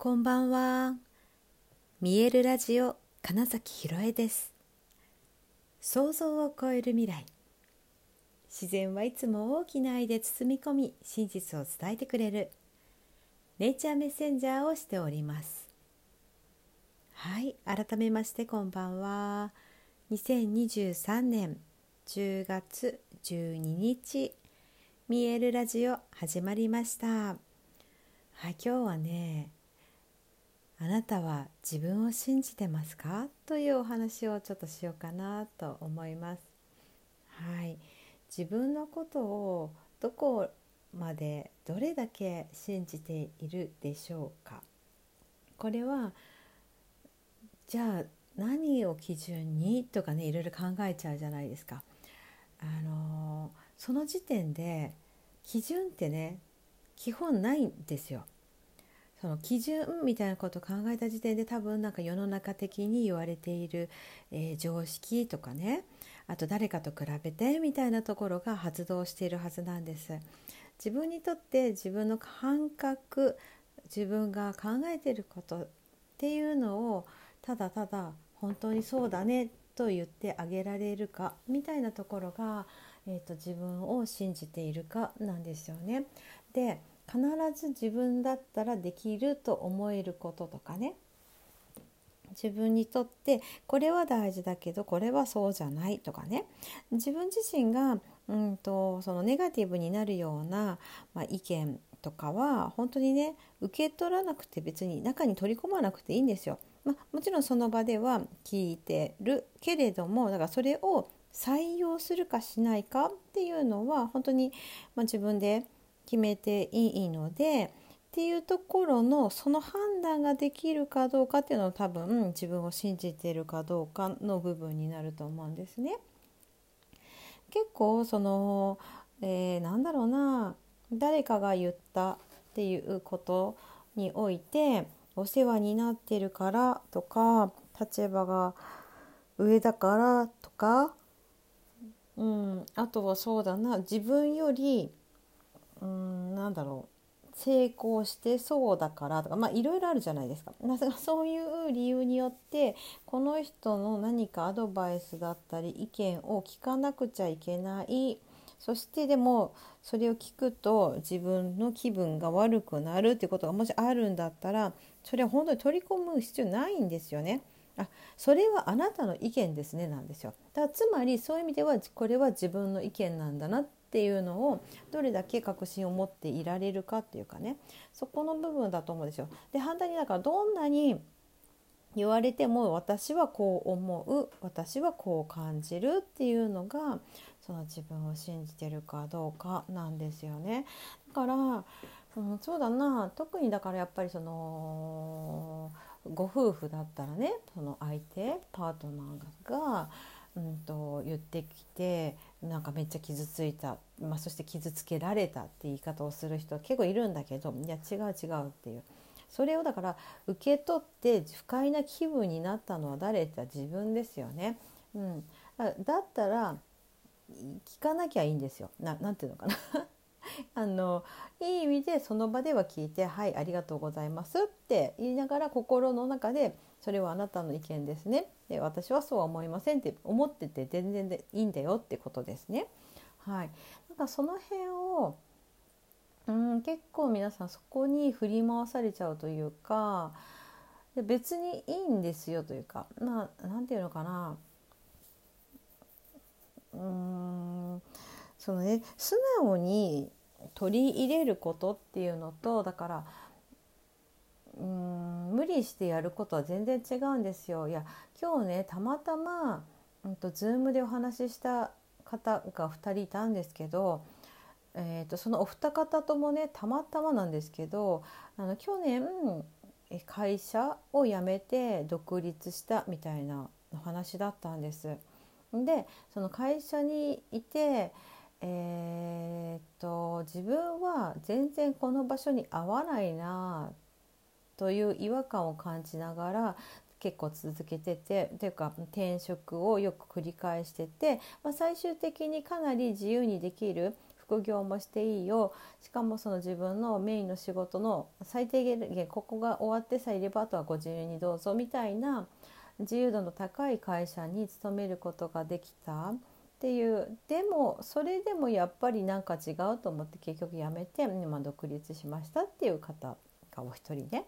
こんばんは。見えるラジオ金崎ひろえです。想像を超える未来。自然はいつも大きな愛で包み込み、真実を伝えてくれるネイチャーメッセンジャーをしております。はい、改めましてこんばんは。2023年10月12日、見えるラジオ始まりました。はい、今日はねあなたは自分を信じてますか？というお話をちょっとしようかなと思います。はい、自分のことをどこまでどれだけ信じているでしょうか？これはじゃあ何を基準に？とかねいろいろ考えちゃうじゃないですか。あのその時点で基準ってね基本ないんですよ。その基準みたいなことを考えた時点で多分なんか世の中的に言われている、えー、常識とかねあと誰かと比べてみたいなところが発動しているはずなんです。自分にとって自分の感覚自分が考えていることっていうのをただただ本当にそうだねと言ってあげられるかみたいなところが、えーと自分を信じているかなんですよね。で必ず自分だったらできると思えることとかね自分にとってこれは大事だけどこれはそうじゃないとかね自分自身がうんとそのネガティブになるような、まあ、意見とかは本当にね受け取らなくて別に中に取り込まなくていいんですよ。まあ、もちろんその場では聞いてるけれどもだからそれを採用するかしないかっていうのは本当に、まあ、自分で決めていいのでっていうところのその判断ができるかどうかっていうのは多分自分を信じているかどうかの部分になると思うんですね。結構その、えー、なんだろうな誰かが言ったっていうことにおいてお世話になってるからとか立場が上だからとか、うん、あとはそうだな自分よりうんなんだろう成功してそうだからとかまあいろいろあるじゃないですか。そういう理由によってこの人の何かアドバイスだったり意見を聞かなくちゃいけないそしてでもそれを聞くと自分の気分が悪くなるっていうことがもしあるんだったらそれは本当に取り込む必要ないんですよね。あそれはあなたの意見ですねなんですよだからつまりそういう意味ではこれは自分の意見なんだなっっていうのをどれだけ確信を持っていられるかっていうかねそこの部分だと思うんですよ。で反対にだからどんなに言われても私はこう思う私はこう感じるっていうのがその自分を信じてるかどうかなんですよね。だから、うん、そうだな特にだからやっぱりそのご夫婦だったらねその相手パートナーがうんと、言ってきてなんかめっちゃ傷ついた、まあ、そして傷つけられたって言い方をする人は結構いるんだけどいや違う違うっていうそれをだから受け取って不快な気分になったのは誰って自分ですよね。うん、だったら聞かなきゃいいんですよ。ななていうのかなあのいい意味でその場では聞いて「はいありがとうございます」って言いながら心の中で「それはあなたの意見ですね」で私はそうは思いませんって思ってて全然でいいんだよってことですね。はい、なんかその辺をうん結構皆さんそこに振り回されちゃうというか別にいいんですよというかまあなんていうのかな。うーんそのね素直に取り入れることっていうのとだからうん無理してやることは全然違うんですよ。いや今日ねたまたま、うんと、Zoom でお話しした方が2人いたんですけど、えーと、そのお二方ともねたまたまなんですけどあの去年会社を辞めて独立したみたいなお話だったんです。でその会社にいてえー、っと自分は全然この場所に合わないなという違和感を感じながら結構続けててというか転職をよく繰り返してて、まあ、最終的にかなり自由にできる副業もしていいよ。しかもその自分のメインの仕事の最低限ここが終わってさえいればあとはご自由にどうぞみたいな自由度の高い会社に勤めることができた。っていうでもそれでもやっぱりなんか違うと思って結局やめて今独立しましたっていう方がお一人ね。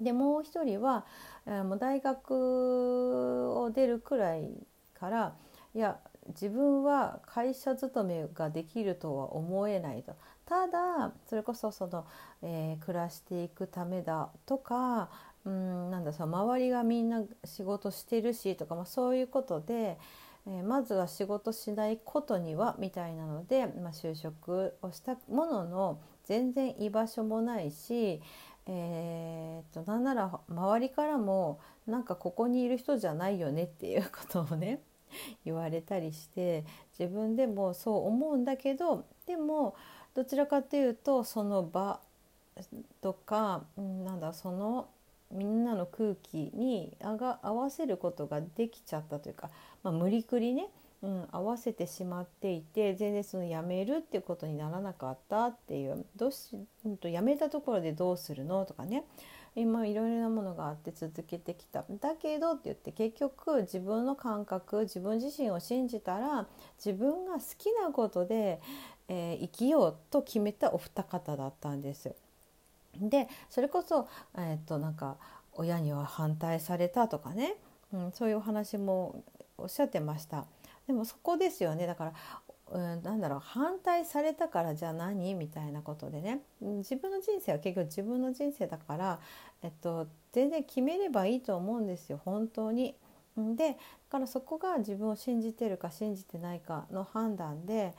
でもう一人は、もう大学を出るくらいからいや自分は会社勤めができるとは思えないとただそれこそその、えー、暮らしていくためだとかうんなんだその周りがみんな仕事してるしとか、まあ、そういうことで、え、まずは仕事しないことにはみたいなので、まあ、就職をしたものの全然居場所もないし、えー、となんなら周りからもなんかここにいる人じゃないよねっていうことをね言われたりして自分でもそう思うんだけどでもどちらかというとその場とかなんだそのみんなの空気にあが合わせることができちゃったというか、まあ、無理くりね、うん、合わせてしまっていて全然そのやめるっていうことにならなかったっていうどうし、うん、とやめたところでどうするのとかね今いろいろなものがあって続けてきただけどって言って結局自分の感覚自分自身を信じたら自分が好きなことで、えー、生きようと決めたお二方だったんです。でそれこそ、えー、っとなんか親には反対されたとかね、うん、そういうお話もおっしゃってました。でもそこですよね。だからうん、なんだろう反対されたからじゃあ何？みたいなことでね。自分の人生は結局自分の人生だから、えっと、全然決めればいいと思うんですよ。本当に。でだからそこが自分を信じてるか信じてないかの判断で。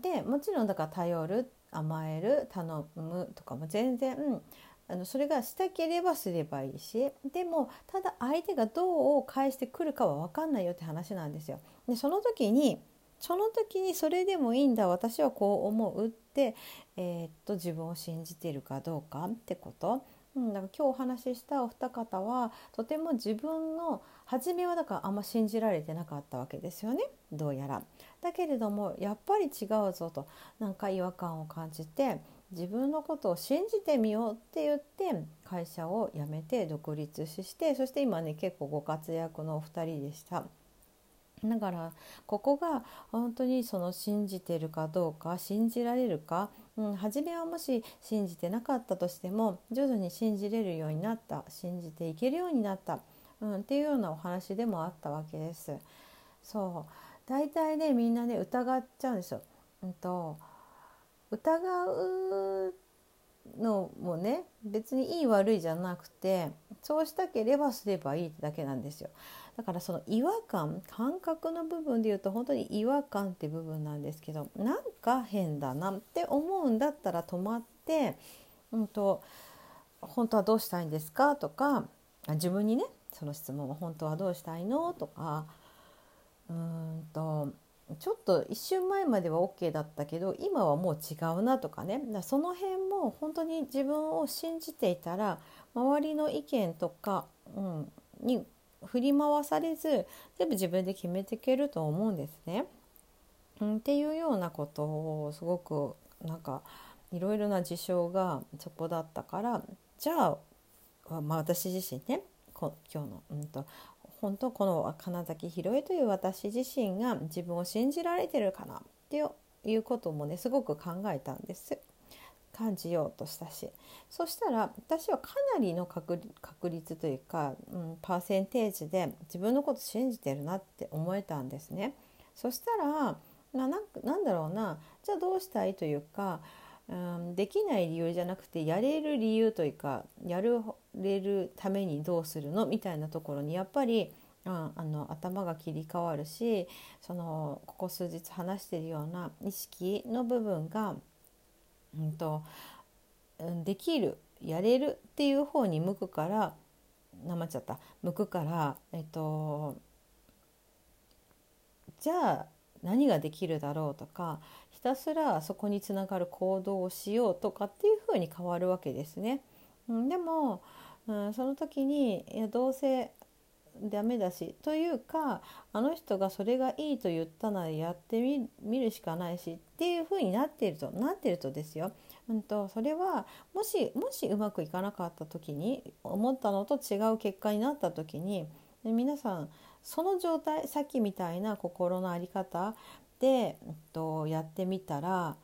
でもちろんだから頼る甘える頼むとかも全然、うん、あのそれがしたければすればいいしでもただ相手がどう返してくるかは分かんないよって話なんですよ。でその時にその時にそれでもいいんだ私はこう思うって、えー、っと自分を信じているかどうかってこと。うん、だから今日お話ししたお二方はとても自分の初めはだからあんま信じられてなかったわけですよねどうやら。だけれどもやっぱり違うぞとなんか違和感を感じて自分のことを信じてみようって言って会社を辞めて独立してそして今ね結構ご活躍のお二人でした。だからここが本当にその信じてるかどうか信じられるか、うん、初めはもし信じてなかったとしても徐々に信じれるようになった信じていけるようになった、うん、っていうようなお話でもあったわけです。そう大体ねみんなね疑っちゃうんですよ。うんと疑うのもね別にいい悪いじゃなくてそうしたければすればいいだけなんですよ。だからその違和感感覚の部分で言うと本当に違和感って部分なんですけどなんか変だなって思うんだったら止まって、うんと、本当はどうしたいんですか？とか自分にねその質問は本当はどうしたいの？とかうんとちょっと一瞬前までは OK だったけど今はもう違うなとかねその辺も本当に自分を信じていたら周りの意見とか、うん、に振り回されず全部自分で決めていけると思うんですね。うん、っていうようなことをすごくなんかいろいろな事象がそこだったからじゃあ、まあ、私自身ね今日の、うんと、本当この金崎ひろえという私自身が自分を信じられてるかなっていうこともねすごく考えたんです。感じようとしたしそしたら私はかなりの確率というか、うん、パーセンテージで自分のこと信じてるなって思えたんですね。そしたらななんだろうなじゃあどうしたいというか、うん、できない理由じゃなくてやれる理由というかやれるためにどうするの？みたいなところにやっぱり、うん、あの頭が切り替わるしそのここ数日話してるような意識の部分がうんと、うんできるやれるっていう方に向くからなまっちゃった向くからえっとじゃあ何ができるだろうとかひたすらそこにつながる行動をしようとかっていうふうに変わるわけですね。でも、うん、その時にいやどうせダメだしというかあの人がそれがいいと言ったならやってみるしかないしっていう風になっているとなっているとですよ。うんと、それはもしもしうまくいかなかった時に思ったのと違う結果になった時に皆さんその状態さっきみたいな心の在り方で、えっと、やってみたら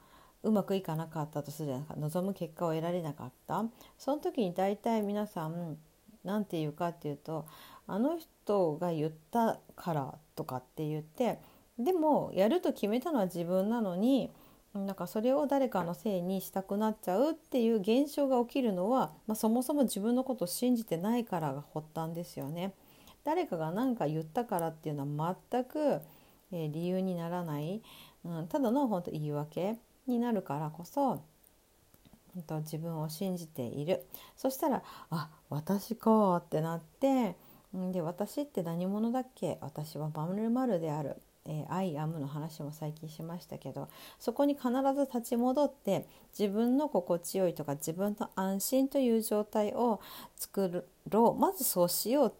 うまくいかなかったとするじゃないか。望む結果を得られなかった。その時に大体皆さん何て言うかっていうとあの人が言ったからとかって言ってでもやると決めたのは自分なのになんかそれを誰かのせいにしたくなっちゃうっていう現象が起きるのは、まあ、そもそも自分のことを信じてないからが発端ですよね。誰かが何か言ったからっていうのは全く、えー、理由にならない、うん、ただの本当言い訳。になるからこそと自分を信じているそしたら「あ私か」ってなってで私って何者だっけ？私はまるまるである。えー、アイアムの話も最近しましたけどそこに必ず立ち戻って自分の心地よいとか自分の安心という状態を作ろうまずそうしようっ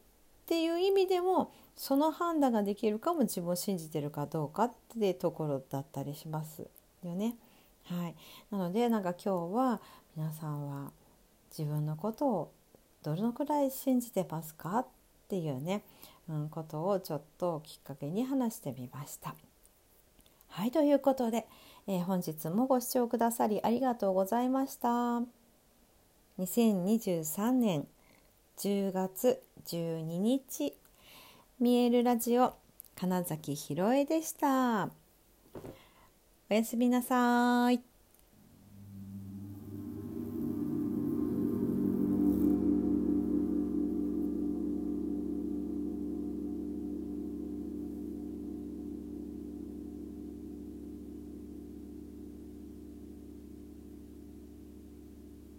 ていう意味でもその判断ができるかも自分を信じてるかどうかってところだったりしますよね。はい、なのでなんか今日は皆さんは自分のことをどのくらい信じてますかっていうね、うん、ことをちょっときっかけに話してみました。はいということで、えー、本日もご視聴くださりありがとうございました。2023年10月12日見えるラジオ金崎ひろえでした。おやすみなさい。